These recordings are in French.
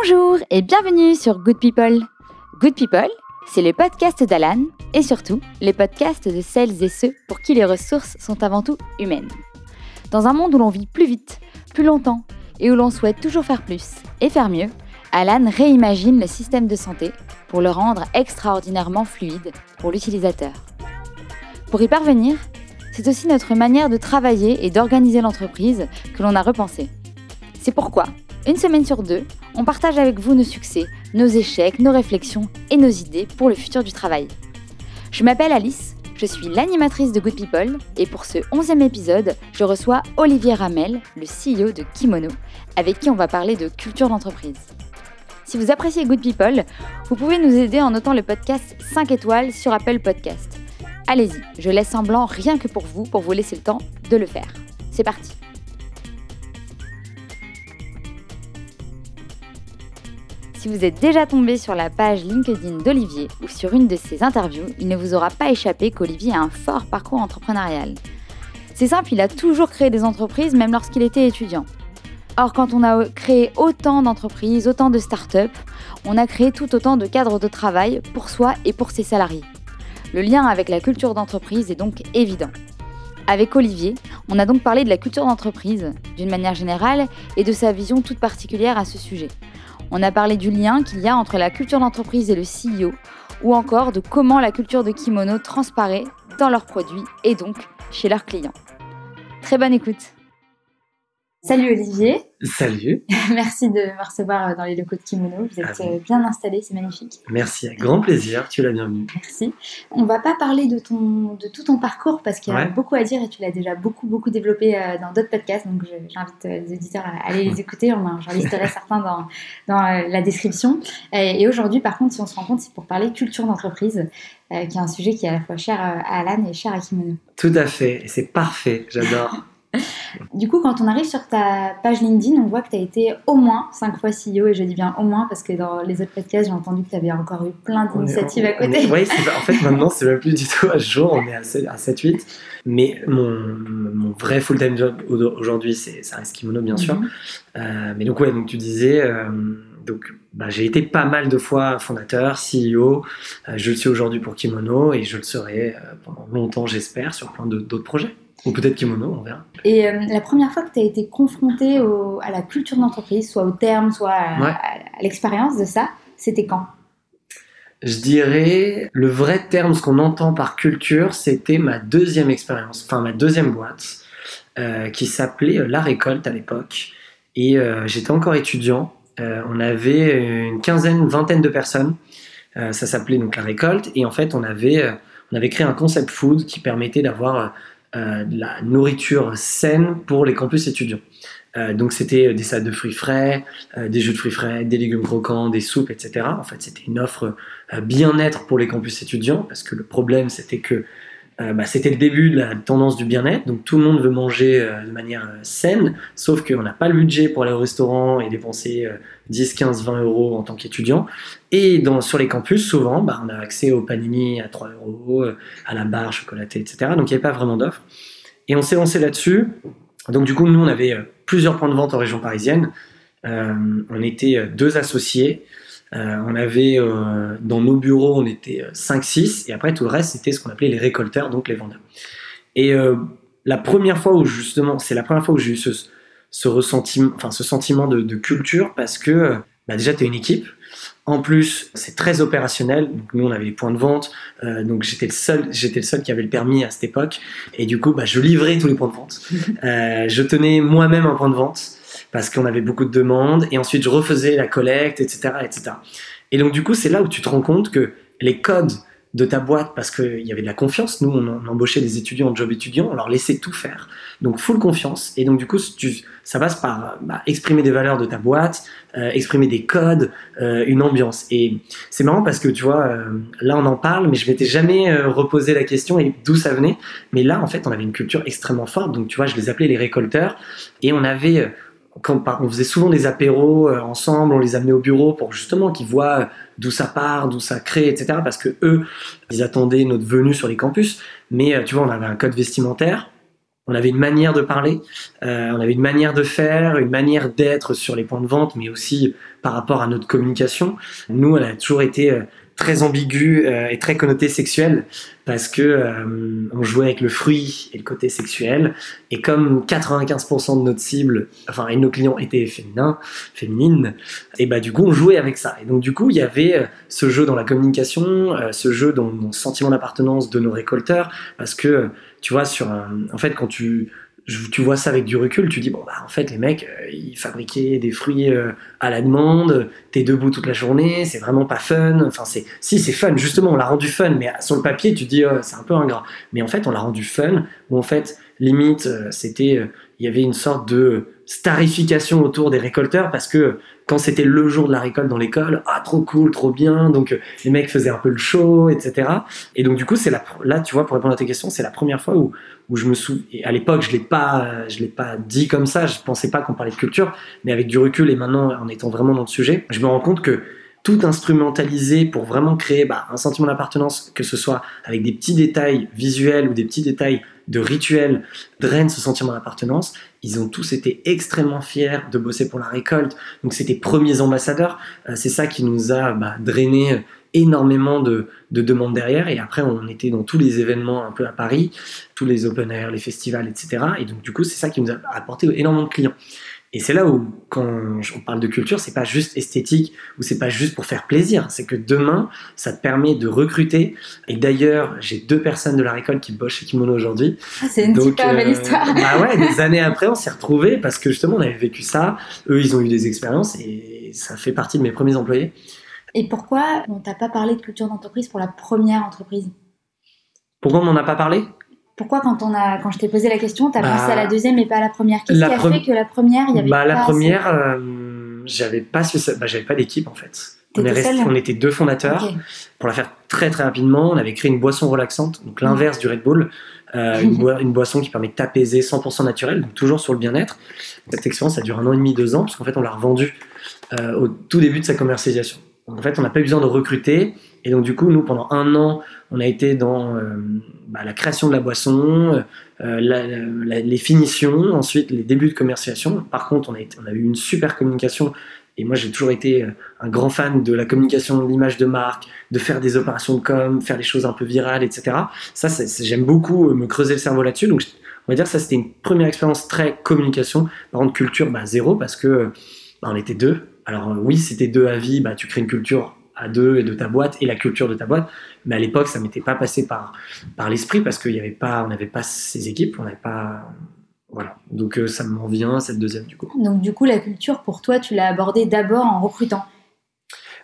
Bonjour et bienvenue sur Good People. Good People, c'est le podcast d'Alan et surtout les podcasts de celles et ceux pour qui les ressources sont avant tout humaines. Dans un monde où l'on vit plus vite, plus longtemps et où l'on souhaite toujours faire plus et faire mieux, Alan réimagine le système de santé pour le rendre extraordinairement fluide pour l'utilisateur. Pour y parvenir, c'est aussi notre manière de travailler et d'organiser l'entreprise que l'on a repensé. C'est pourquoi, une semaine sur deux, on partage avec vous nos succès, nos échecs, nos réflexions et nos idées pour le futur du travail. Je m'appelle Alice, je suis l'animatrice de Good People et pour ce onzième épisode, je reçois Olivier Ramel, le CEO de Kimono, avec qui on va parler de culture d'entreprise. Si vous appréciez Good People, vous pouvez nous aider en notant le podcast 5 étoiles sur Apple Podcast. Allez-y, je laisse en blanc rien que pour vous, pour vous laisser le temps de le faire. C'est parti Si vous êtes déjà tombé sur la page LinkedIn d'Olivier ou sur une de ses interviews, il ne vous aura pas échappé qu'Olivier a un fort parcours entrepreneurial. C'est simple, il a toujours créé des entreprises, même lorsqu'il était étudiant. Or, quand on a créé autant d'entreprises, autant de startups, on a créé tout autant de cadres de travail pour soi et pour ses salariés. Le lien avec la culture d'entreprise est donc évident. Avec Olivier, on a donc parlé de la culture d'entreprise, d'une manière générale, et de sa vision toute particulière à ce sujet. On a parlé du lien qu'il y a entre la culture d'entreprise et le CEO, ou encore de comment la culture de kimono transparaît dans leurs produits et donc chez leurs clients. Très bonne écoute Salut Olivier. Salut. Merci de me recevoir dans les locaux de Kimono. Vous êtes euh, bien installé, c'est magnifique. Merci, avec grand plaisir. Tu l'as bienvenue. Merci. On va pas parler de ton de tout ton parcours parce qu'il y a beaucoup à dire et tu l'as déjà beaucoup beaucoup développé euh, dans d'autres podcasts. Donc j'invite euh, les auditeurs à aller les écouter. J'en listerai certains dans dans la description. Et aujourd'hui, par contre, si on se rend compte, c'est pour parler culture d'entreprise, qui est un sujet qui est à la fois cher à Alan et cher à Kimono. Tout à fait. Et c'est parfait. J'adore. Du coup, quand on arrive sur ta page LinkedIn, on voit que tu as été au moins 5 fois CEO, et je dis bien au moins parce que dans les autres podcasts, j'ai entendu que tu avais encore eu plein d'initiatives à côté. Oui, en fait, maintenant, c'est même plus du tout à jour, on est à 7-8. Mais mon, mon vrai full-time job aujourd'hui, ça reste kimono, bien sûr. Mhm. Euh, mais donc, ouais, donc tu disais. Euh, donc, bah, j'ai été pas mal de fois fondateur, CEO. Euh, je le suis aujourd'hui pour Kimono et je le serai pendant longtemps, j'espère, sur plein d'autres projets. Ou peut-être kimono, on verra. Et euh, la première fois que tu as été confronté à la culture d'entreprise, soit au terme, soit à, l'expérience de ça, c'était quand? Je dirais, le vrai terme, ce qu'on entend par culture, c'était ma deuxième expérience, enfin ma deuxième boîte, euh, qui s'appelait euh, La Récolte à l'époque. Et j'étais encore étudiant. on avait une quinzaine, une vingtaine de personnes. ça s'appelait donc La Récolte. Et en fait, on avait, on avait créé un concept food qui permettait d'avoir de la nourriture saine pour les campus étudiants. Euh, donc c'était des salades de fruits frais, euh, des jus de fruits frais, des légumes croquants, des soupes, etc. En fait, c'était une offre bien-être pour les campus étudiants parce que le problème c'était que euh, bah, c'était le début de la tendance du bien-être. Donc tout le monde veut manger euh, de manière euh, saine, sauf qu'on n'a pas le budget pour aller au restaurant et dépenser 10, 15, 20 euros en tant qu'étudiant. Et sur les campus, souvent, bah, on a accès au panini à 3 euros, à la barre chocolatée, etc. Donc il n'y avait pas vraiment d'offre. Et on s'est lancé là-dessus. Donc du coup, nous, on avait plusieurs points de vente en région parisienne. on était deux associés. Euh, on avait euh, dans nos bureaux, on était 5-6, euh, et après tout le reste, c'était ce qu'on appelait les récolteurs, donc les vendeurs. Et la première fois où justement, c'est la première fois où j'ai eu ce, ressentiment, enfin ce sentiment de, culture, parce que bah, déjà tu es une équipe. En plus, c'est très opérationnel. Donc, nous, on avait les points de vente. donc, j'étais le seul, j'étais le seul qui avait le permis à cette époque. Et du coup, bah, je livrais tous les points de vente. je tenais moi-même un point de vente parce qu'on avait beaucoup de demandes, et ensuite je refaisais la collecte, etc. etc. Et donc du coup, c'est là où tu te rends compte que les codes de ta boîte, parce qu'il y avait de la confiance, nous on, embauchait des étudiants en job étudiant, on leur laissait tout faire, donc full confiance, et donc du coup ça passe par bah, exprimer des valeurs de ta boîte, euh, exprimer des codes, euh, une ambiance. Et c'est marrant parce que tu vois, euh, là on en parle, mais je m'étais jamais reposé la question d'où ça venait, mais là en fait on avait une culture extrêmement forte, donc tu vois, je les appelais les récolteurs, et on avait on faisait souvent des apéros euh, ensemble, on les amenait au bureau pour justement qu'ils voient d'où ça part, d'où ça crée, etc. Parce que eux, ils attendaient notre venue sur les campus. Mais euh, tu vois, on avait un code vestimentaire. on avait une manière de parler, euh, on avait une manière de faire, une manière d'être sur les points de vente, mais aussi par rapport à notre communication. Nous, elle a toujours été très ambiguë euh, et très connotée sexuelle parce que on jouait avec le fruit et le côté sexuel. Et comme 95% de notre cible, enfin, et nos clients étaient féminins, féminines, et bah du coup, on jouait avec ça. Et donc du coup, il y avait ce jeu dans la communication, ce jeu dans, le sentiment d'appartenance de nos récolteurs, parce que tu vois, sur en fait, quand tu, tu vois ça avec du recul, tu dis, bon, bah, en fait, les mecs, euh, ils fabriquaient des fruits euh, à la demande, t'es debout toute la journée, c'est vraiment pas fun. Enfin, c'est, si, c'est fun, justement, on l'a rendu fun, mais sur le papier, tu dis, oh, c'est un peu ingrat. Mais en fait, on l'a rendu fun, où en fait, limite, euh, c'était, il y avait une sorte de starification autour des récolteurs parce que quand c'était le jour de la récolte dans l'école, ah trop cool, trop bien, donc les mecs faisaient un peu le show, etc. Et donc du coup c'est là tu vois pour répondre à tes questions, c'est la première fois où, où je me souviens. À l'époque je l'ai pas, l'ai pas dit comme ça, je pensais pas qu'on parlait de culture, mais avec du recul et maintenant en étant vraiment dans le sujet, je me rends compte que tout instrumentaliser pour vraiment créer bah, un sentiment d'appartenance, que ce soit avec des petits détails visuels ou des petits détails de rituels, draine ce sentiment d'appartenance. Ils ont tous été extrêmement fiers de bosser pour la récolte. Donc c'était premiers ambassadeurs. Euh, c'est ça qui nous a bah, drainé énormément de, de, demandes derrière. Et après, on était dans tous les événements un peu à Paris, tous les open air, les festivals, etc. Et donc du coup, c'est ça qui nous a apporté énormément de clients. Et c'est là où, quand on parle de culture, c'est pas juste esthétique ou c'est pas juste pour faire plaisir. C'est que demain, ça te permet de recruter. Et d'ailleurs, j'ai deux personnes de la récolte qui bossent chez Kimono aujourd'hui. Ah, c'est une super belle euh, histoire. Bah ouais, des années après, on s'est retrouvés parce que justement, on avait vécu ça. Eux, ils ont eu des expériences et ça fait partie de mes premiers employés. Et pourquoi on t'a pas parlé de culture d'entreprise pour la première entreprise? Pourquoi on m'en a pas parlé? Pourquoi quand on a quand je t'ai posé la question, tu as pensé à la bah, deuxième et pas à la première? Qu'est-ce qui a fait que la première, il y avait bah, La première, euh, j'avais pas bah, j'avais pas d'équipe en fait. On, on, était deux fondateurs. Pour la faire très très rapidement, on avait créé une boisson relaxante, donc l'inverse du Red Bull, euh, une, boisson qui permet de t'apaiser 100% naturel, donc toujours sur le bien-être. Cette expérience, ça dure un an et demi, deux ans, parce qu'en fait, on l'a revendue euh, au tout début de sa commercialisation. En fait, on n'a pas eu besoin de recruter. Et donc, du coup, nous, pendant un an, on a été dans euh, bah, la création de la boisson, euh, les finitions, ensuite les débuts de commercialisation. Par contre, on a, on a eu une super communication. Et moi, j'ai toujours été euh, un grand fan de la communication, de l'image de marque, de faire des opérations de com, faire des choses un peu virales, etc. Ça, j'aime beaucoup me creuser le cerveau là-dessus. Donc, on va dire que ça, c'était une première expérience très communication. Par contre, culture, bah, zéro, parce que bah, on était deux. Alors, oui, c'était deux à vie, bah, tu crées une culture à deux et de ta boîte et la culture de ta boîte. Mais à l'époque, ça m'était pas passé par, par l'esprit parce qu'il y avait pas, on n'avait pas ces équipes, on n'avait pas. Voilà. Donc euh, ça m'en vient, cette deuxième du coup. Donc du coup, la culture, pour toi, tu l'as abordée d'abord en recrutant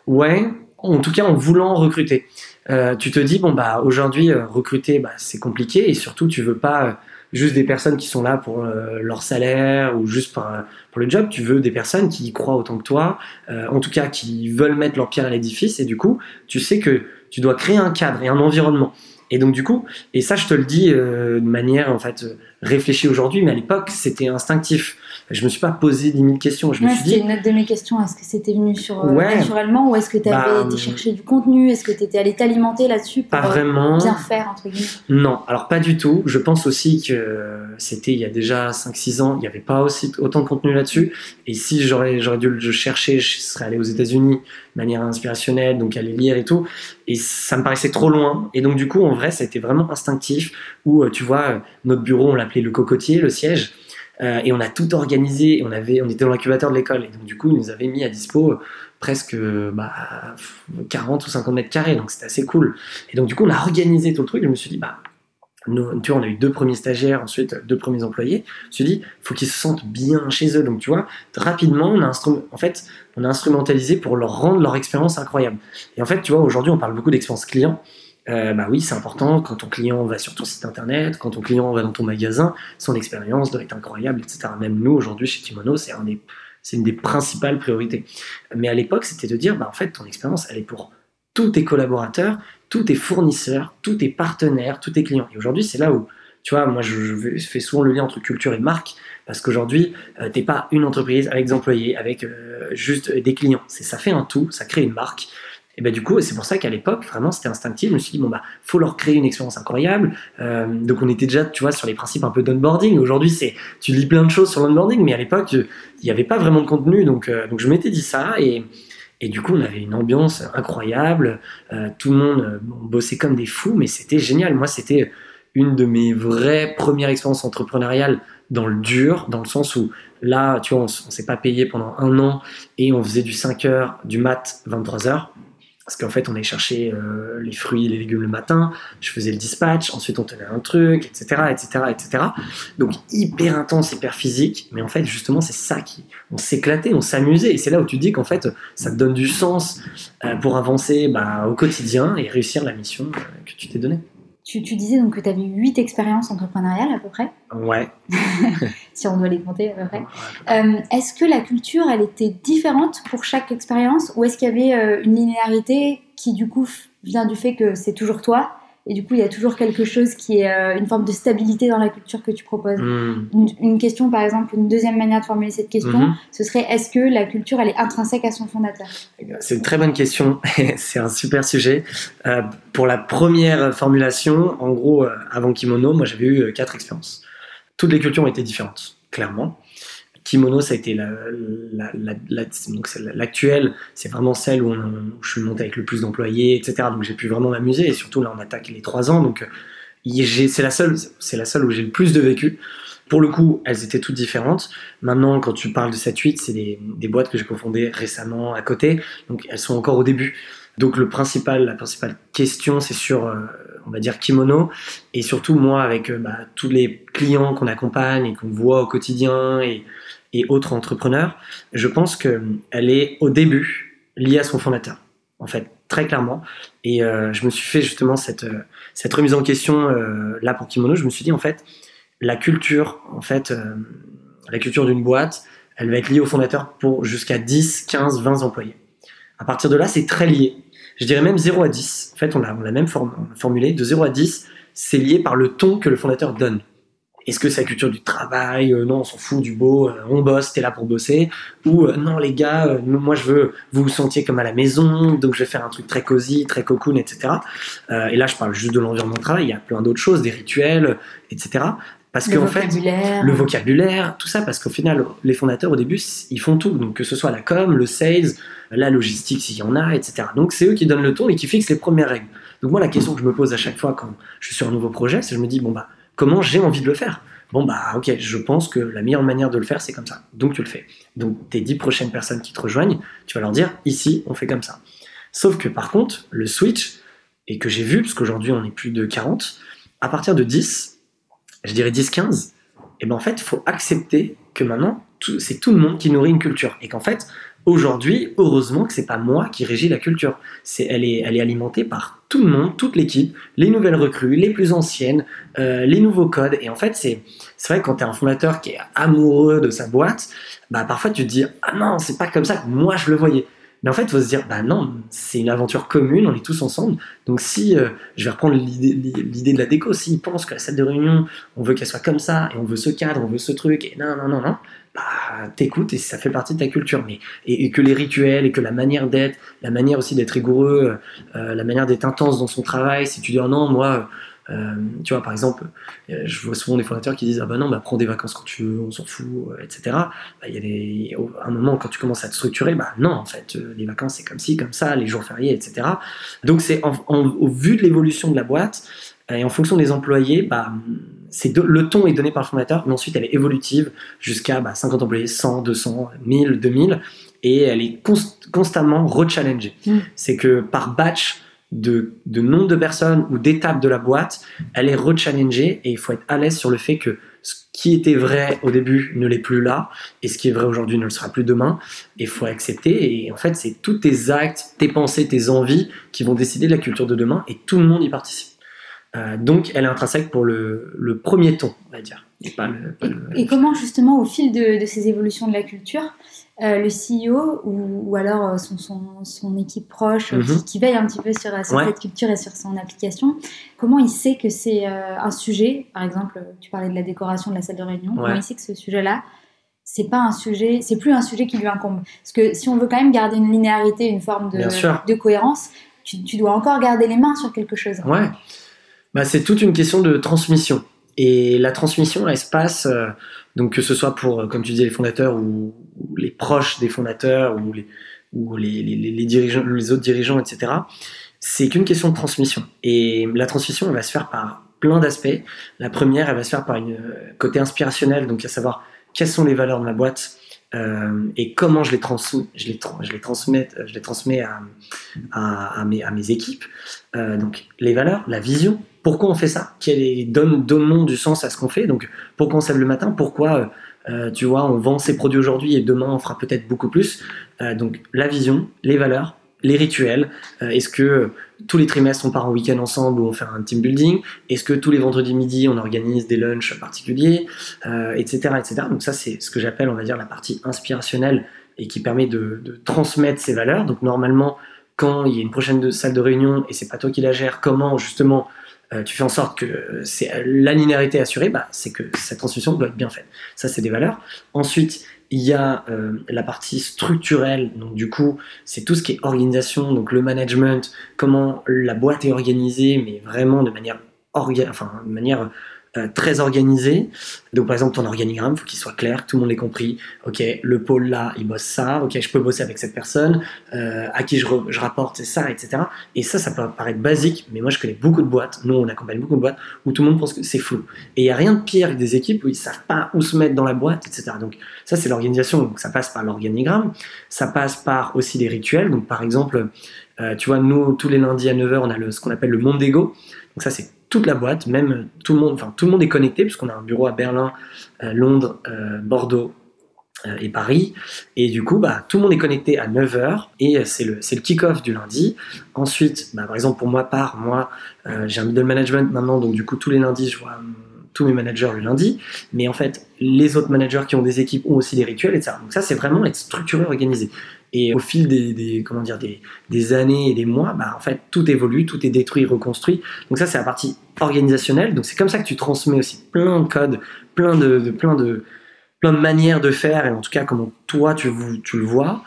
Ouais, en tout cas en voulant recruter. Euh, tu te dis, bon, bah aujourd'hui, euh, recruter, bah, c'est compliqué et surtout, tu veux pas juste des personnes qui sont là pour euh, leur salaire ou juste pour, pour, le job. Tu veux des personnes qui y croient autant que toi, euh, en tout cas qui veulent mettre leur pierre à l'édifice. Et du coup, tu sais que tu dois créer un cadre et un environnement. Et donc du coup, et ça je te le dis euh, de manière en fait réfléchie aujourd'hui, mais à l'époque c'était instinctif je me suis pas posé 10 000 questions. Je me suis dit. une autre de mes questions. Est-ce que c'était venu sur euh, naturellement ou est-ce que tu avais bah, été chercher du contenu? Est-ce que tu étais allé t'alimenter là-dessus pour pas vraiment. bien faire entre guillemets? Non, alors pas du tout. Je pense aussi que c'était il y a déjà 5-6 ans, il n'y avait pas aussi autant de contenu là-dessus. Et si j'aurais j'aurais dû le chercher, je serais allé aux États-Unis de manière inspirationnelle, donc aller lire et tout. Et ça me paraissait trop loin. Et donc du coup, en vrai, ça a été vraiment instinctif. Où euh, tu vois, notre bureau, on l'appelait le cocotier, le siège. Euh, et on a tout organisé. On, avait, on était dans l'incubateur de l'école. Et donc, du coup, ils nous avaient mis à dispo euh, presque bah, 40 ou 50 mètres carrés. Donc, c'était assez cool. Et donc, du coup, on a organisé tout le truc. Je me suis dit, bah, tu vois, on a eu deux premiers stagiaires, ensuite deux premiers employés. Je me suis dit, faut qu'ils se sentent bien chez eux. Donc, tu vois, rapidement, on a, on a instrumentalisé pour leur rendre leur expérience incroyable. Et en fait, tu vois, aujourd'hui, on parle beaucoup d'expérience client. Euh, bah oui, c'est important quand ton client va sur ton site internet, quand ton client va dans ton magasin, son expérience doit être incroyable, etc. Même nous, aujourd'hui, chez Kimono, c'est un une des principales priorités. Mais à l'époque, c'était de dire, bah, en fait, ton expérience, elle est pour tous tes collaborateurs, tous tes fournisseurs, tous tes partenaires, tous tes clients. Et aujourd'hui, c'est là où, tu vois, moi, je, fais souvent le lien entre culture et marque, parce qu'aujourd'hui, euh, t'es pas une entreprise avec des employés, avec euh, juste des clients. Ça fait un tout, ça crée une marque. Et ben du coup, c'est pour ça qu'à l'époque, vraiment, c'était instinctif. Je me suis dit, bon, bah, faut leur créer une expérience incroyable. Euh, donc, on était déjà, tu vois, sur les principes un peu d'onboarding. Aujourd'hui, c'est, tu lis plein de choses sur l'onboarding, mais à l'époque, il n'y avait pas vraiment de contenu. Donc, euh, donc je m'étais dit ça. Et, et du coup, on avait une ambiance incroyable. Euh, tout le monde bossait comme des fous, mais c'était génial. Moi, c'était une de mes vraies premières expériences entrepreneuriales dans le dur, dans le sens où là, tu vois, on, on s'est pas payé pendant un an et on faisait du 5 heures, du mat, 23 heures. Parce qu'en fait, on allait chercher euh, les fruits et les légumes le matin, je faisais le dispatch, ensuite on tenait un truc, etc., etc., etc. Donc hyper intense, hyper physique, mais en fait, justement, c'est ça qui... On s'éclatait, on s'amusait, et c'est là où tu dis qu'en fait, ça te donne du sens euh, pour avancer bah, au quotidien et réussir la mission euh, que tu t'es donnée. Tu, tu, disais donc que tu avais 8 expériences entrepreneuriales à peu près Ouais. si on doit les compter à peu près. Euh, est-ce que la culture, elle était différente pour chaque expérience ou est-ce qu'il y avait euh, une linéarité qui du coup vient du fait que c'est toujours toi et du coup, il y a toujours quelque chose qui est euh, une forme de stabilité dans la culture que tu proposes. Hmm. Une, question, par exemple, une deuxième manière de formuler cette question, Mhm. ce serait est-ce que la culture, elle est intrinsèque à son fondateur? Eh C'est une très bonne question, c'est un super sujet. Euh, pour la première formulation, en gros, euh, avant Kimono, moi j'avais eu quatre expériences. Toutes les cultures ont été différentes, clairement. Kimono, ça a été la, la- la- la- l'actuelle, c'est vraiment celle où, on- où je suis monté avec le plus d'employés, etc. Donc j'ai pu vraiment m'amuser et surtout là on attaque les trois ans, donc c'est la seule, c'est la seule où j'ai le plus de vécu. Pour le coup, elles étaient toutes différentes. Maintenant, quand tu parles de 7-8, c'est des, des boîtes que j'ai cofondées récemment à côté, donc elles sont encore au début. Donc le principal, la principale question, c'est sur, euh, on va dire, Kimono, et surtout moi, avec euh, bah, tous les clients qu'on accompagne et qu'on voit au quotidien, et, autres entrepreneurs, je pense qu'elle est au début liée à son fondateur, en fait, très clairement. Et euh, je me suis fait justement cette, euh, cette remise en question euh, là pour Kimono, je me suis dit, en fait, la culture, en fait, euh, la culture d'une boîte, elle va être liée au fondateur pour jusqu'à 10, 15, 20 employés. À partir de là, c'est très lié. Je dirais même 0 à 10. En fait, on l'a même formulé. De 0 à 10, c'est lié par le ton que le fondateur donne. Est-ce que c'est la culture du travail? Euh, Non, on s'en fout du beau. euh, on bosse, t'es là pour bosser. Ou euh, non, les gars, moi je veux vous vous sentiez comme à la maison, donc je vais faire un truc très cosy, très cocoon, etc. Et là, je parle juste de l'environnement de travail. Il y a plein d'autres choses, des rituels, etc. Parce qu'en fait, vocabulaire. le vocabulaire, tout ça, parce qu'au final, les fondateurs, au début, ils font tout. Donc, que ce soit la com, le sales, la logistique, s'il y en a, etc. Donc, c'est eux qui donnent le ton et qui fixent les premières règles. Donc, moi, la question que je me pose à chaque fois quand je suis sur un nouveau projet, c'est je me dis, bon, bah, comment j'ai envie de le faire? Bon, bah, ok, je pense que la meilleure manière de le faire, c'est comme ça. Donc, tu le fais. Donc, tes dix prochaines personnes qui te rejoignent, tu vas leur dire, ici, on fait comme ça. Sauf que, par contre, le switch, et que j'ai vu, parce qu'aujourd'hui, on est plus de 40, à partir de 10, je dirais 10-15, et ben en fait, faut accepter que maintenant, c'est tout le monde qui nourrit une culture. Et qu'en fait, aujourd'hui, heureusement que c'est pas moi qui régis la culture. C'est, elle, est, elle est alimentée par tout le monde, toute l'équipe, les nouvelles recrues, les plus anciennes, euh, les nouveaux codes. Et en fait, c'est, c'est vrai que quand tu es un fondateur qui est amoureux de sa boîte, bah parfois tu te dis Ah non, c'est pas comme ça que moi je le voyais. Mais en fait, il faut se dire, bah non, c'est une aventure commune, on est tous ensemble. Donc si, euh, je vais reprendre l'idée de la déco, s'ils pensent que la salle de réunion, on veut qu'elle soit comme ça, et on veut ce cadre, on veut ce truc, et non, non, non, non, bah t'écoutes et ça fait partie de ta culture. Mais, et, que les rituels, et que la manière d'être, la manière aussi d'être rigoureux, euh, la manière d'être intense dans son travail, si tu dis, oh non, moi, tu vois, par exemple, euh, je vois souvent des fondateurs qui disent, ah bah non, bah prends des vacances quand tu veux, on s'en fout, euh, etc. Bah, il y a des, au- un moment, quand tu commences à te structurer, bah non, en fait, euh, les vacances, c'est comme ci, comme ça, les jours fériés, etc. Donc, c'est en- en- au vu de l'évolution de la boîte, euh, et en fonction des employés, bah, c'est de- le ton est donné par le fondateur, mais ensuite elle est évolutive jusqu'à bah, 50 employés, 100, 200, 1000, 2000, et elle est const- constamment rechallengée. Mm. C'est que par batch de, nombre de personnes ou d'étapes de la boîte, elle est rechallengée et il faut être à l'aise sur le fait que ce qui était vrai au début ne l'est plus là, et ce qui est vrai aujourd'hui ne le sera plus demain, et il faut accepter, et en fait c'est tous tes actes, tes pensées, tes envies qui vont décider de la culture de demain, et tout le monde y participe. Euh, donc elle est intrinsèque pour le, le premier ton, on va dire. Et pas le, pas Et, le- et comment justement au fil de, de ces évolutions de la culture, euh, le CEO ou, ou alors euh, son, son, son équipe proche Mhm. qui, qui veille un petit peu sur, sur Ouais. cette culture et sur son application, comment il sait que c'est euh, un sujet, par exemple, tu parlais de la décoration de la salle de réunion, comment il sait que ce sujet-là, c'est pas un sujet, c'est plus un sujet qui lui incombe. Parce que si on veut quand même garder une linéarité, une forme de, de cohérence, tu, tu, dois encore garder les mains sur quelque chose. Ouais. Bah, c'est toute une question de transmission. Et la transmission, elle se passe, euh, donc que ce soit pour, euh, comme tu disais, les fondateurs ou, les proches des fondateurs ou les, ou les, les, les, dirigeants, les autres dirigeants, etc. C'est qu'une question de transmission. Et la transmission, elle va se faire par plein d'aspects. La première, elle va se faire par une euh, côté inspirationnel, donc à savoir quelles sont les valeurs de ma boîte et comment je les, transmets, je les, je les transmets, je les transmets à, à, mes, à mes, équipes. Donc les valeurs, la vision, pourquoi on fait ça? Quel donne, Donnons du sens à ce qu'on fait. Donc pourquoi on se le matin? Pourquoi euh, tu vois, on vend ses produits aujourd'hui et demain on fera peut-être beaucoup plus? Euh, donc la vision, les valeurs, les rituels. Euh, est-ce que tous les trimestres on part en week-end ensemble ou on fait un team building? Est-ce que tous les vendredis midi on organise des lunchs particuliers, etc., etc. Donc ça c'est ce que j'appelle, on va dire, la partie inspirationnelle et qui permet de, transmettre ces valeurs. Donc normalement, quand il y a une prochaine salle de réunion et c'est pas toi qui la gères, comment justement euh, tu fais en sorte que c'est la linéarité assurée, bah, c'est que cette transmission doit être bien faite. Ça, c'est des valeurs. Ensuite, il y a euh, la partie structurelle, donc du coup, c'est tout ce qui est organisation, donc le management, comment la boîte est organisée, mais vraiment de manière, enfin, de manière euh, très organisé. Donc par exemple ton organigramme, faut qu'il soit clair, que tout le monde ait compris. Ok, le pôle là, il bosse ça. Ok, je peux bosser avec cette personne. Euh, à qui je, je rapporte, c'est ça, etc. Et ça, ça peut paraître basique, mais moi je connais beaucoup de boîtes. Nous, on accompagne beaucoup de boîtes où tout le monde pense que c'est flou. Et il y a rien de pire que des équipes où ils savent pas où se mettre dans la boîte, etc. Donc ça, c'est l'organisation. Donc ça passe par l'organigramme. Ça passe par aussi les rituels. Donc par exemple, euh, tu vois, nous tous les lundis à 9h, on a ce qu'on appelle le monde d'ego. Donc ça, c'est la boîte, même tout le monde, enfin tout le monde est connecté puisqu'on a un bureau à Berlin, euh, Londres, euh, Bordeaux euh, et Paris. Et du coup, bah, tout le monde est connecté à 9h et c'est le, kick-off du lundi. Ensuite, bah, par exemple, pour moi, part, moi, j'ai un middle management maintenant, donc du coup, tous les lundis, je vois tous mes managers le lundi, mais en fait, les autres managers qui ont des équipes ont aussi des rituels, etc. Donc ça, c'est vraiment être structuré, organisé. Et au fil des, comment dire, des, années et des mois, bah, en fait, tout évolue, tout est détruit, reconstruit. Donc ça, c'est la partie organisationnelle. Donc c'est comme ça que tu transmets aussi plein de codes, plein de, plein de, plein de manières de faire, et en tout cas comment toi tu, tu le vois.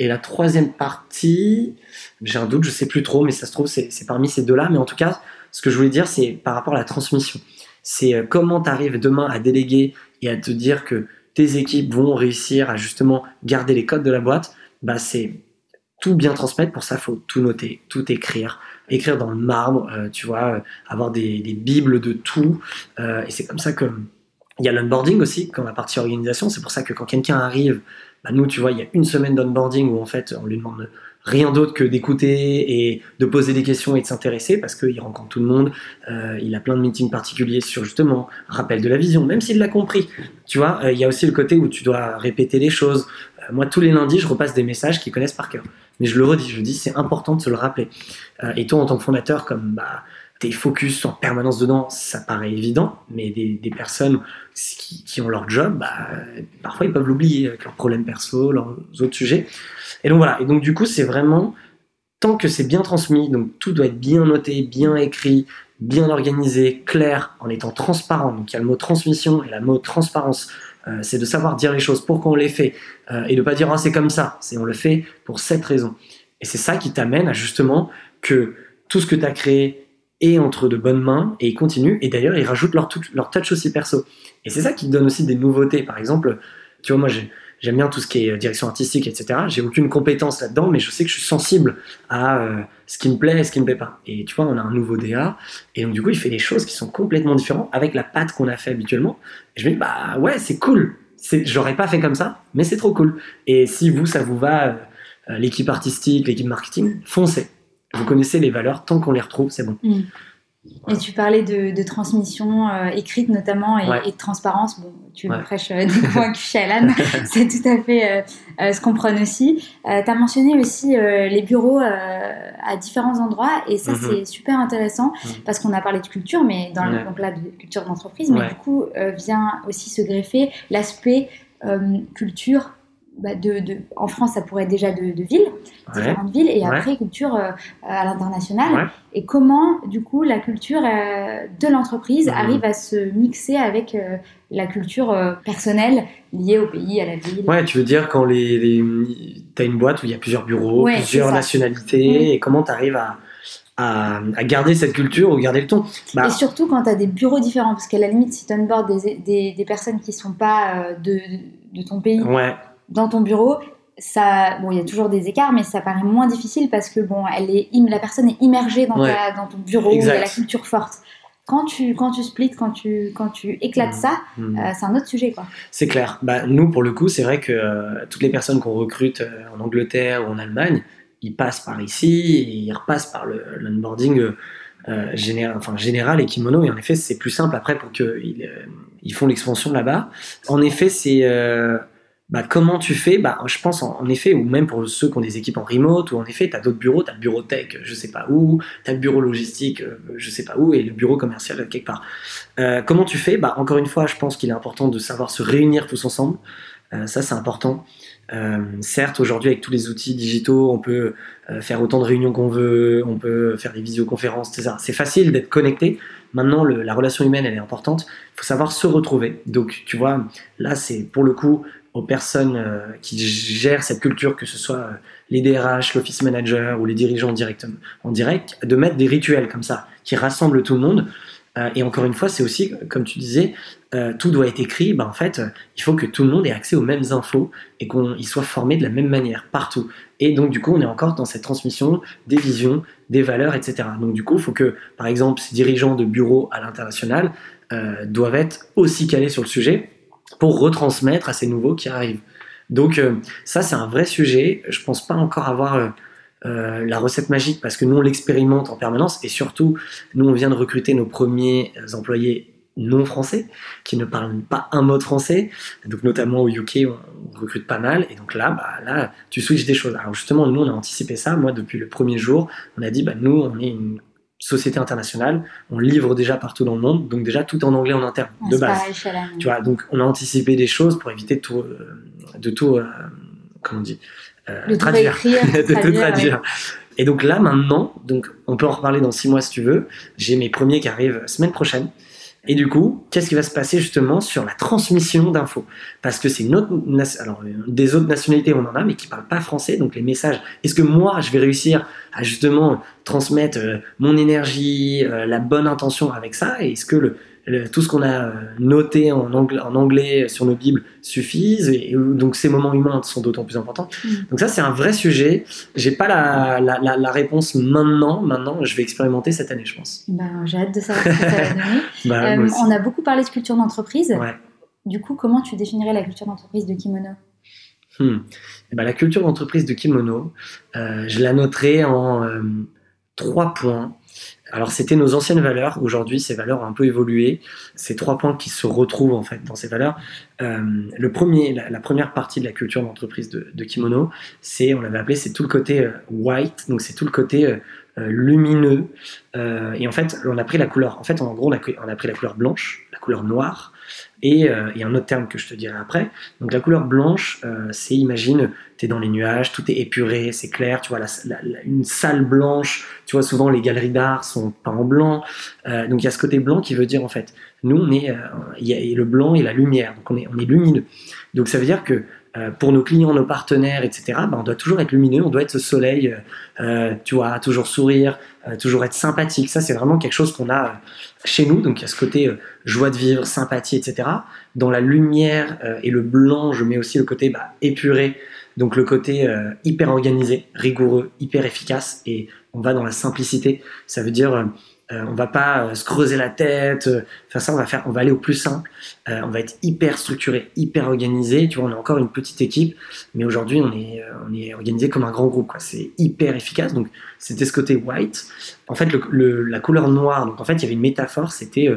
Et la troisième partie, j'ai un doute, je sais plus trop, mais ça se trouve c'est parmi ces deux-là. Mais en tout cas, ce que je voulais dire, c'est par rapport à la transmission. C'est euh, comment tu arrives demain à déléguer et à te dire que tes équipes vont réussir à justement garder les codes de la boîte bah, c'est tout bien transmettre. Pour ça, faut tout noter, tout écrire, écrire dans le marbre, euh, tu vois, euh, avoir des, bibles de tout. Euh, et c'est comme ça que il y a l'onboarding aussi, quand la partie organisation. C'est pour ça que quand quelqu'un arrive, bah, nous, tu vois, il y a une semaine d'onboarding où en fait, on lui demande rien d'autre que d'écouter et de poser des questions et de s'intéresser parce qu'il rencontre tout le monde. il a plein de meetings particuliers sur justement rappel de la vision, même s'il l'a compris. Tu vois, il y a aussi le côté où tu dois répéter les choses, euh, moi, tous les lundis, je repasse des messages qu'ils connaissent par cœur. Mais je le redis, je dis, c'est important de se le rappeler. Euh, et toi, en tant que fondateur, comme bah, t'es focus en permanence dedans, ça paraît évident, mais des, personnes qui, ont leur job, bah, parfois ils peuvent l'oublier avec leurs problèmes perso, leurs autres sujets. Et donc voilà, et donc du coup, c'est vraiment, tant que c'est bien transmis, donc tout doit être bien noté, bien écrit, bien organisé, clair, en étant transparent. Donc il y a le mot transmission et le mot transparence. Euh, c'est de savoir dire les choses, pourquoi on les fait, euh, et de pas dire oh, c'est comme ça, c'est on le fait pour cette raison. Et c'est ça qui t'amène à justement que tout ce que tu as créé est entre de bonnes mains et ils continuent. Et d'ailleurs, ils rajoutent leur, leur touch aussi perso. Et c'est ça qui donne aussi des nouveautés. Par exemple, tu vois, moi, j'ai j'aime bien tout ce qui est euh, direction artistique, etc. J'ai aucune compétence là-dedans, mais je sais que je suis sensible à euh, ce qui me plaît et ce qui me plaît pas. Et tu vois, on a un nouveau DA, et donc du coup, il fait des choses qui sont complètement différentes avec la patte qu'on a fait habituellement. Et je me dis, bah ouais, c'est cool. J'aurais pas fait comme ça, mais c'est trop cool. Et si vous, ça vous va, euh, l'équipe artistique, l'équipe marketing, foncez. Vous connaissez les valeurs, tant qu'on les retrouve, c'est bon. Mm. Et tu parlais de, transmission euh, écrite notamment et, de transparence. Bon, tu me prêches euh, des convaincus chez Alan, c'est tout à fait euh, ce qu'on prend aussi. tu as mentionné aussi les bureaux à différents endroits et ça mhm. c'est super intéressant mhm. parce qu'on a parlé de culture, mais dans le, donc là de culture d'entreprise, mais du coup vient aussi se greffer l'aspect culture bah, de, de, en France, ça pourrait être déjà de, de villes, différentes villes, et après culture euh, à l'international. Et comment, du coup, la culture euh, de l'entreprise mmh. arrive à se mixer avec euh, la culture personnelle liée au pays, à la ville? Ouais, tu veux dire quand les, les... tu as une boîte où il y a plusieurs bureaux, plusieurs nationalités, et comment tu arrives à, à, garder cette culture ou garder le ton? Bah, et surtout quand tu as des bureaux différents, parce qu'à la limite, si tu onboard des, des, des, personnes qui ne sont pas de, de ton pays, ouais dans ton bureau, ça, bon, il y a toujours des écarts, mais ça paraît moins difficile parce que bon, elle est, la personne est immergée dans, dans ton bureau, il y a la culture forte. Quand tu, quand tu splits, quand tu, quand tu éclates mmh. ça, mmh. Euh, c'est un autre sujet. quoi. C'est clair. Bah, nous, pour le coup, c'est vrai que euh, toutes les personnes qu'on recrute euh, en Angleterre ou en Allemagne, ils passent par ici et ils repassent par l'onboarding général, enfin, général et kimono. Et en effet, c'est plus simple après pour qu'ils ils font l'expansion là-bas. En effet, c'est bah, comment tu fais bah, Je pense en, effet, ou même pour ceux qui ont des équipes en remote, ou en effet, tu as d'autres bureaux, tu as le bureau tech, je sais pas où, tu as le bureau logistique, euh, je sais pas où, et le bureau commercial quelque part. Euh, comment tu fais bah, Encore une fois, je pense qu'il est important de savoir se réunir tous ensemble. Euh, ça, c'est important. certes, aujourd'hui, avec tous les outils digitaux, on peut faire autant de réunions qu'on veut, on peut faire des visioconférences, etc. C'est facile d'être connecté. Maintenant, la relation humaine, elle est importante. Il faut savoir se retrouver. Donc, tu vois, là, c'est pour le coup aux personnes euh, qui gèrent cette culture, que ce soit euh, les DRH, l'office manager ou les dirigeants en direct, de mettre des rituels comme ça qui rassemblent tout le monde. Euh, et encore une fois, c'est aussi, comme tu disais, tout doit être écrit. Ben, en fait, il faut que tout le monde ait accès aux mêmes infos et qu'il soit formé de la même manière partout. Et donc, du coup, on est encore dans cette transmission des visions, des valeurs, etc. Donc, du coup, il faut que, par exemple, ces dirigeants de bureaux à l'international doivent être aussi calés sur le sujet pour retransmettre à ces nouveaux qui arrivent. Donc euh, ça, c'est un vrai sujet. Je pense pas encore avoir euh, euh, la recette magique parce que nous, on l'expérimente en permanence et surtout, nous, on vient de recruter nos premiers employés non français qui ne parlent pas un mot de français. Donc notamment au UK, on, recrute pas mal. Et donc là, bah, là, tu switches des choses. Alors justement, nous, on a anticipé ça. Moi, depuis le premier jour, on a dit, bah, nous, on est une société internationale, on livre déjà partout dans le monde, donc déjà tout en anglais en interne, de base. tu vois, donc on a anticipé des choses pour éviter de tout, euh, de tout euh, comment on dit, euh, traduire, de tout traduire. Et donc là maintenant, donc on peut en reparler dans six mois si tu veux. J'ai mes premiers qui arrivent semaine prochaine. Et du coup, qu'est-ce qui va se passer justement sur la transmission d'infos? Parce que c'est une autre, alors des autres nationalités on en a, mais qui parlent pas français, donc les messages. Est-ce que moi je vais réussir à justement transmettre euh, mon énergie, euh, la bonne intention avec ça? Et est-ce que le, tout ce qu'on a euh, noté en anglais, en anglais, sur nos bibles suffisent et, donc ces moments humains sont d'autant plus importants. Mm. Donc ça c'est un vrai sujet. J'ai pas la, la, la, réponse maintenant. Maintenant, je vais expérimenter cette année, je pense. Ben, j'ai hâte de savoir ce que ça va donner. Bah, euh, on a beaucoup parlé de culture d'entreprise. Du coup, comment tu définirais la culture d'entreprise de Kimono? Hmm. eh ben, la culture d'entreprise de Kimono, euh, je la noterai en trois points. Alors c'était nos anciennes valeurs. Aujourd'hui, ces valeurs ont un peu évolué. Ces trois points qui se retrouvent en fait dans ces valeurs. Euh, le premier, la, première partie de la culture d'entreprise de, Kimono, c'est, on l'avait appelé, c'est tout le côté euh, white. Donc c'est tout le côté euh, lumineux. et en fait, on a pris la couleur. En fait, en gros, on a, on a pris la couleur blanche, la couleur noire, et, euh, a un autre terme que je te dirai après. Donc la couleur blanche, euh, c'est, imagine, tu es dans les nuages, tout est épuré, c'est clair, tu vois, une salle blanche, tu vois, souvent les galeries d'art sont pas en blanc. Euh, donc il y a ce côté blanc qui veut dire, en fait, nous, on est, il y a le blanc et la lumière, donc on est, on est lumineux. Donc ça veut dire que pour nos clients, nos partenaires, etc., bah, on doit toujours être lumineux, on doit être ce soleil, tu vois, toujours sourire, toujours être sympathique. Ça, c'est vraiment quelque chose qu'on a chez nous. Donc il y a ce côté joie de vivre, sympathie, etc. Dans la lumière euh, et le blanc, je mets aussi le côté bah, épuré, donc le côté euh, hyper organisé, rigoureux, hyper efficace, et on va dans la simplicité. Ça veut dire, euh, on va pas se creuser la tête. Enfin ça, on va faire, on va aller au plus simple. on va être hyper structuré, hyper organisé. Tu vois, on est encore une petite équipe, mais aujourd'hui on est, on est organisé comme un grand groupe. C'est hyper efficace. Donc c'était ce côté white. En fait, la couleur noire. Donc en fait, il y avait une métaphore. C'était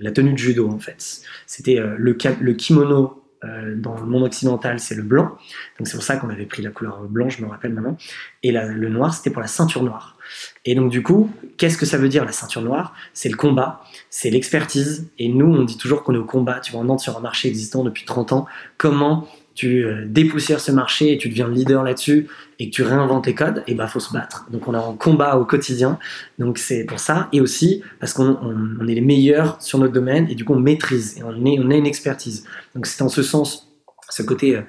la tenue de judo en fait. C'était euh, le, le kimono euh, dans le monde occidental, c'est le blanc. Donc c'est pour ça qu'on avait pris la couleur blanche, je me rappelle maintenant. Et le noir, c'était pour la ceinture noire. Et donc du coup, qu'est-ce que ça veut dire la ceinture noire? C'est le combat, c'est l'expertise. Et nous, on dit toujours qu'on est au combat. Tu vois, on entre sur un marché existant depuis 30 ans. Comment tu euh, dépoussières ce marché et tu deviens leader là-dessus et que tu réinventes les codes, et bah faut se battre. Donc on est en combat au quotidien. Donc c'est pour ça et aussi parce qu'on on, est les meilleurs sur notre domaine et du coup on maîtrise et on est on a une expertise. Donc c'est en ce sens ce côté euh,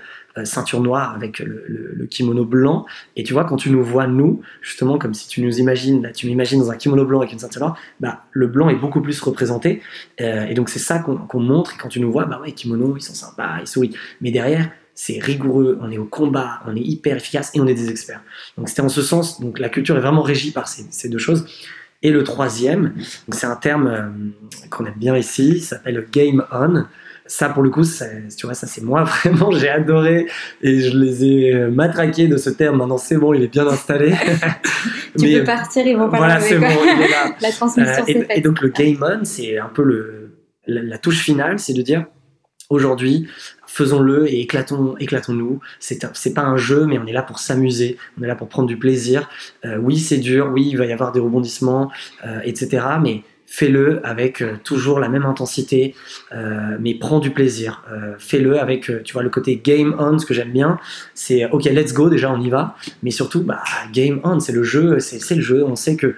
ceinture noire avec le, kimono blanc. Et tu vois, quand tu nous vois, nous, justement, comme si tu nous imagines, là, tu m'imagines dans un kimono blanc avec une ceinture noire, bah, le blanc est beaucoup plus représenté. Euh, et donc, c'est ça qu'on montre. Et quand tu nous vois, bah ouais, kimono, ils sont sympas, ils sourient. Mais derrière, c'est rigoureux, on est au combat, on est hyper efficace et on est des experts. Donc, c'était en ce sens. Donc, la culture est vraiment régie par ces, ces deux choses. Et le troisième, c'est un terme qu'on aime bien ici, s'appelle game on ça pour le coup tu vois ça c'est moi vraiment j'ai adoré et je les ai euh, matraqués de ce terme. Maintenant c'est bon il est bien installé. Tu peux partir ils vont pas voilà c'est bon il est là. La transmission euh, et, et, donc le game on c'est un peu le la, touche finale c'est de dire aujourd'hui faisons-le et éclatons éclatons-nous. C'est c'est pas un jeu mais on est là pour s'amuser. On est là pour prendre du plaisir. Euh, oui c'est dur. Oui il va y avoir des rebondissements etc mais fais-le avec euh, toujours la même intensité, euh, mais prends du plaisir. Euh, fais-le avec, tu vois, le côté game on, ce que j'aime bien, c'est ok, let's go, déjà on y va, mais surtout, bah, game on, c'est le jeu, c'est le jeu, on sait que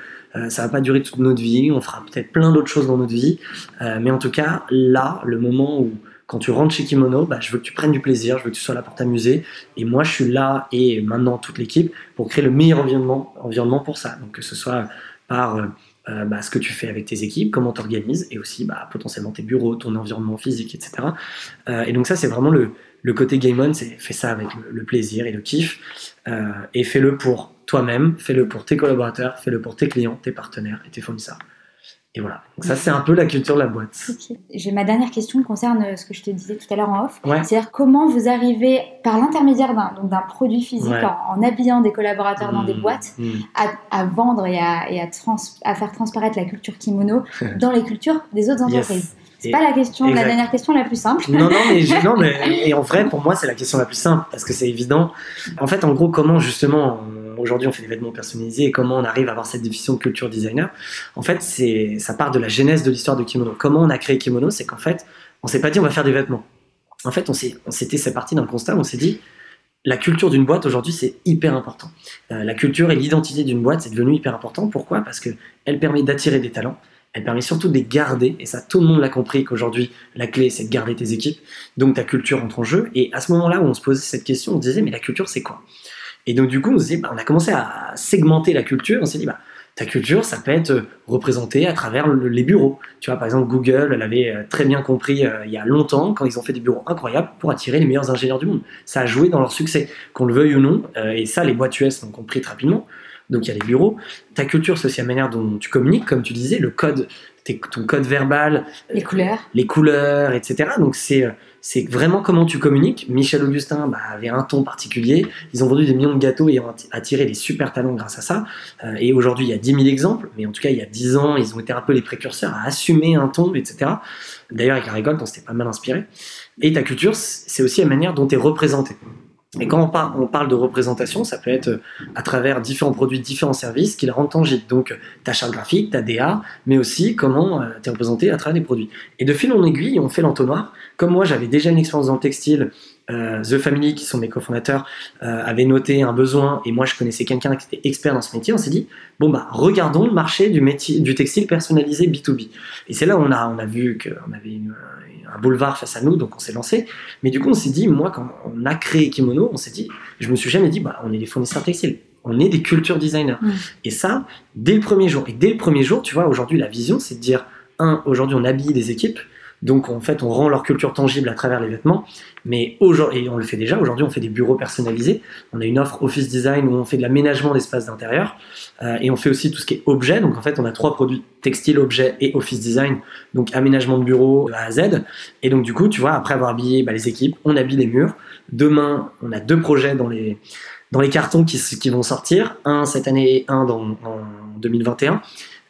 ça va pas durer toute notre vie, on fera peut-être plein d'autres choses dans notre vie, mais en tout cas, là, le moment où quand tu rentres chez Kimono, bah, je veux que tu prennes du plaisir, je veux que tu sois là pour t'amuser, et moi je suis là, et maintenant toute l'équipe, pour créer le meilleur environnement, environnement pour ça, donc que ce soit par euh, bah, ce que tu fais avec tes équipes, comment tu organises, et aussi bah, potentiellement tes bureaux, ton environnement physique, etc. Euh, et donc ça, c'est vraiment le, côté game on, c'est fais ça avec le, plaisir et le kiff, euh, et fais-le pour toi-même, fais-le pour tes collaborateurs, fais-le pour tes clients, tes partenaires et tes fournisseurs. Et voilà. Donc ça, c'est un peu la culture de la boîte. J'ai ma dernière question qui concerne ce que je te disais tout à l'heure en off. C'est-à-dire comment vous arrivez, par l'intermédiaire d'un produit physique, en, habillant des collaborateurs dans des mmh. boîtes, mmh. À, vendre et, à, et à, à, faire transparaître la culture kimono dans les cultures des autres entreprises. C'est pas la question, la dernière question la plus simple. Non, non, mais, non, mais et en vrai, pour moi, c'est la question la plus simple parce que c'est évident. En fait, en gros, comment justement aujourd'hui on fait des vêtements personnalisés et comment on arrive à avoir cette définition de culture designer. En fait, c'est ça part de la genèse de l'histoire de kimono. Comment on a créé kimono, c'est qu'en fait, on s'est pas dit on va faire des vêtements. En fait, on s'était, c'est parti d'un constat, on s'est dit la culture d'une boîte aujourd'hui c'est hyper important. Euh, la culture et l'identité d'une boîte c'est devenu hyper important. Pourquoi? Parce que elle permet d'attirer des talents. Elle permet surtout de les garder, et ça tout le monde l'a compris qu'aujourd'hui la clé c'est de garder tes équipes, donc ta culture entre en jeu. Et à ce moment-là où on se posait cette question, on se disait mais la culture c'est quoi? Et donc, du coup, on, bah, on a commencé à segmenter la culture. On s'est dit, bah, ta culture, ça peut être représentée à travers les bureaux. Tu vois, par exemple, Google l'avait euh, très bien compris euh, il y a longtemps quand ils ont fait des bureaux incroyables pour attirer les meilleurs ingénieurs du monde. Ça a joué dans leur succès, qu'on le veuille ou non. Euh, et ça, les boîtes US l'ont compris très rapidement. Donc, il y a les bureaux. Ta culture, c'est aussi la manière dont tu communiques, comme tu disais, le code, ton code verbal, les couleurs, les couleurs, etc. Donc, c'est c'est vraiment comment tu communiques. Michel Augustin bah, avait un ton particulier. Ils ont vendu des millions de gâteaux et ont attiré des super talents grâce à ça. Euh, et aujourd'hui, il y a 10 000 exemples, mais en tout cas, il y a 10 ans, ils ont été un peu les précurseurs à assumer un ton, etc. D'ailleurs, avec la récolte, on s'était pas mal inspiré. Et ta culture, c'est aussi la manière dont tu es représenté. Et quand on, parle de représentation, ça peut être euh, à travers différents produits, différents services qui les rendent tangibles. Donc ta charte graphique, ta DA, mais aussi comment euh, tu es représenté à travers des produits. Et de fil en aiguille, on fait l'entonnoir. Comme moi, j'avais déjà une expérience dans le textile, euh, The Family, qui sont mes cofondateurs, avait noté un besoin et moi je connaissais quelqu'un qui était expert dans ce métier. On s'est dit, bon bah regardons le marché du, textile personnalisé B2B. Et c'est là où a, on a vu qu'on avait une, un boulevard face à nous, donc on s'est lancé. Mais du coup, on s'est dit, moi, quand on a créé Kimono, on s'est dit, je me suis jamais dit, bah, on est des fournisseurs textiles, on est des culture designers. Mm. Et ça, dès le premier jour. Et dès le premier jour, tu vois, aujourd'hui, la vision, c'est de dire, un, aujourd'hui, on habille des équipes. Donc en fait, on rend leur culture tangible à travers les vêtements. Mais aujourd'hui, et on le fait déjà, aujourd'hui on fait des bureaux personnalisés. On a une offre Office Design où on fait de l'aménagement d'espace d'intérieur. Euh, et on fait aussi tout ce qui est objet. Donc en fait, on a trois produits textile, objet et Office Design. Donc aménagement de bureau de A à Z. Et donc du coup, tu vois, après avoir habillé bah, les équipes, on habille les murs. Demain, on a deux projets dans les, dans les cartons qui, qui vont sortir. Un cette année et un dans, en 2021.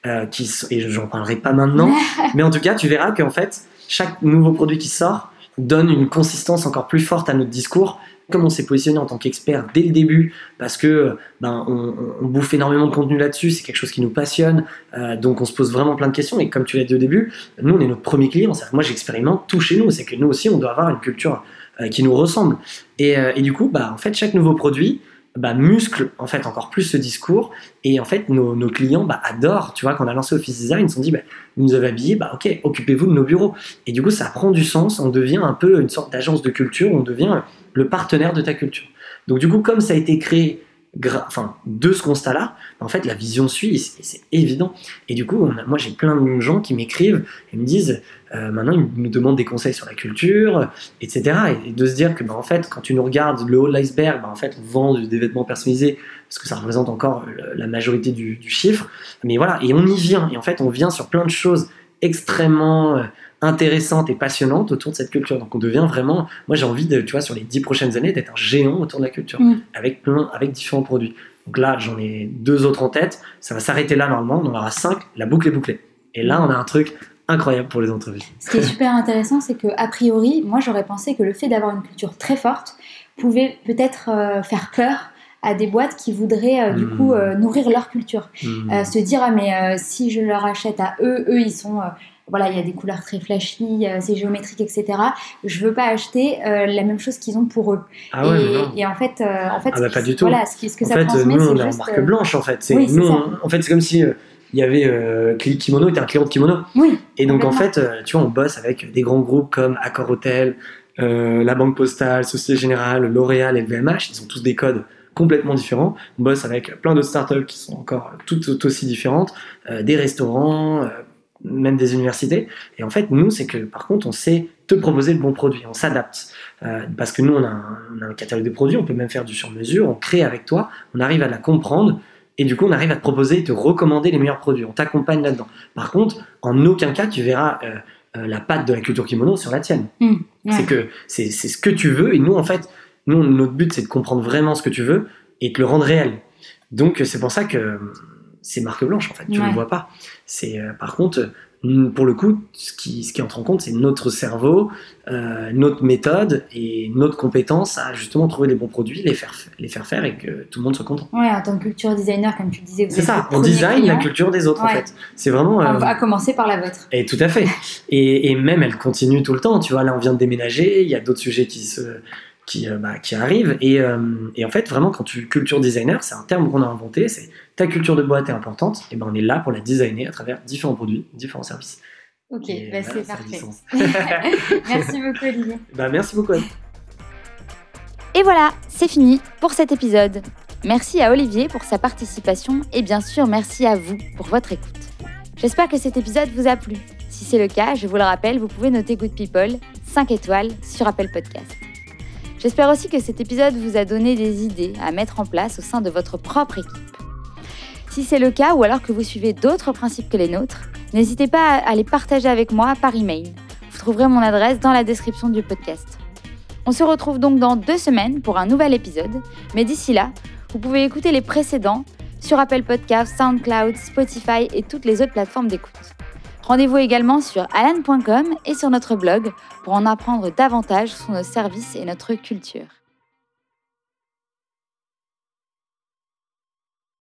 Euh, qui, et j'en parlerai pas maintenant. mais en tout cas, tu verras qu'en fait, chaque nouveau produit qui sort donne une consistance encore plus forte à notre discours. Comme on s'est positionné en tant qu'expert dès le début, parce que ben, on, bouffe énormément de contenu là-dessus, c'est quelque chose qui nous passionne, euh, donc on se pose vraiment plein de questions. Et comme tu l'as dit au début, nous on est notre premier client. Moi j'expérimente tout chez nous, c'est que nous aussi on doit avoir une culture qui nous ressemble. Et, et, du coup, bah, en fait, chaque nouveau produit, bah, muscle en fait encore plus ce discours. Et en fait nos, clients bah, adorent tu vois quand on a lancé Office Design ils se sont dit bah, vous nous avez habillés bah ok occupez-vous de nos bureaux. Et du coup ça prend du sens on devient un peu une sorte d'agence de culture on devient le partenaire de ta culture. Donc du coup comme ça a été créé de ce constat-là, en fait, la vision suit, c'est évident. Et du coup, moi, j'ai plein de gens qui m'écrivent et me disent, euh, maintenant, ils nous demandent des conseils sur la culture, etc. Et, de se dire que, bah, en fait, quand tu nous regardes le haut de l'iceberg, bah, en fait, on vend des vêtements personnalisés parce que ça représente encore la majorité du, du chiffre. Mais voilà, et on y vient. Et en fait, on vient sur plein de choses extrêmement euh, intéressante et passionnante autour de cette culture. Donc on devient vraiment, moi j'ai envie de, tu vois, sur les dix prochaines années, d'être un géant autour de la culture, mm. avec plein, avec différents produits. Donc là, j'en ai deux autres en tête. Ça va s'arrêter là normalement. On en aura cinq. La boucle est bouclée. Et là, on a un truc incroyable pour les entreprises. Ce qui est super intéressant, c'est que a priori, moi j'aurais pensé que le fait d'avoir une culture très forte pouvait peut-être euh, faire peur à des boîtes qui voudraient euh, du mm. coup euh, nourrir leur culture. Mm. se dire ah mais si je leur achète à eux, eux ils sont voilà, il y a des couleurs très flashy, c'est géométrique, etc. Je veux pas acheter euh, la même chose qu'ils ont pour eux. Ah ouais, et, en fait, euh, en fait, ah bah, pas du tout. Voilà, ce, ce que en ça fait, transmet, nous, on est en marque blanche, en fait. C'est, nous, en fait, c'est comme si il y avait euh, Kimono était un client de Kimono. Oui. Et donc en fait, tu vois, on bosse avec des grands groupes comme Accor Hotel, la Banque Postale, Société Générale, L'Oréal et le VMH. Ils ont tous des codes complètement différents. On bosse avec plein de startups qui sont encore toutes aussi différentes, des restaurants, même des universités. Et en fait, nous, c'est que par contre, on sait te proposer le bon produit, on s'adapte. Euh, parce que nous, on a, un, catalogue de produits, on peut même faire du sur-mesure, on crée avec toi, on arrive à la comprendre, et du coup, on arrive à te proposer et te recommander les meilleurs produits, on t'accompagne là-dedans. Par contre, en aucun cas, tu verras euh, euh, la patte de la culture kimono sur la tienne. Mmh, c'est que c'est ce que tu veux, et nous, en fait, nous, notre but, c'est de comprendre vraiment ce que tu veux et de le rendre réel. Donc, c'est pour ça que c'est marque blanche en fait, tu ne le vois pas. C'est euh, par contre pour le coup, ce qui, ce qui entre en compte, c'est notre cerveau, euh, notre méthode et notre compétence à justement trouver les bons produits, les faire, les faire faire et que tout le monde soit content. Ouais, en tant que culture designer, comme tu disais, c'est ça. On design la culture des autres en fait. C'est vraiment. On va euh, commencer par la vôtre. Et tout à fait. et, et, même, elle continue tout le temps. Tu vois, là, on vient de déménager. Il y a d'autres sujets qui se qui, euh, bah, qui arrivent. Et, et, en fait, vraiment, quand tu culture designer, c'est un terme qu'on a inventé, c'est ta culture de boîte est importante, et ben on est là pour la designer à travers différents produits, différents services. Ok, bah, c'est parfait. merci beaucoup Olivier. Bah, merci beaucoup. Et voilà, c'est fini pour cet épisode. Merci à Olivier pour sa participation et bien sûr merci à vous pour votre écoute. J'espère que cet épisode vous a plu. Si c'est le cas, je vous le rappelle, vous pouvez noter Good People 5 étoiles sur Apple Podcast. J'espère aussi que cet épisode vous a donné des idées à mettre en place au sein de votre propre équipe. Si c'est le cas ou alors que vous suivez d'autres principes que les nôtres, n'hésitez pas à les partager avec moi par email. Vous trouverez mon adresse dans la description du podcast. On se retrouve donc dans deux semaines pour un nouvel épisode, mais d'ici là, vous pouvez écouter les précédents sur Apple Podcasts, SoundCloud, Spotify et toutes les autres plateformes d'écoute. Rendez-vous également sur alan.com et sur notre blog pour en apprendre davantage sur nos services et notre culture.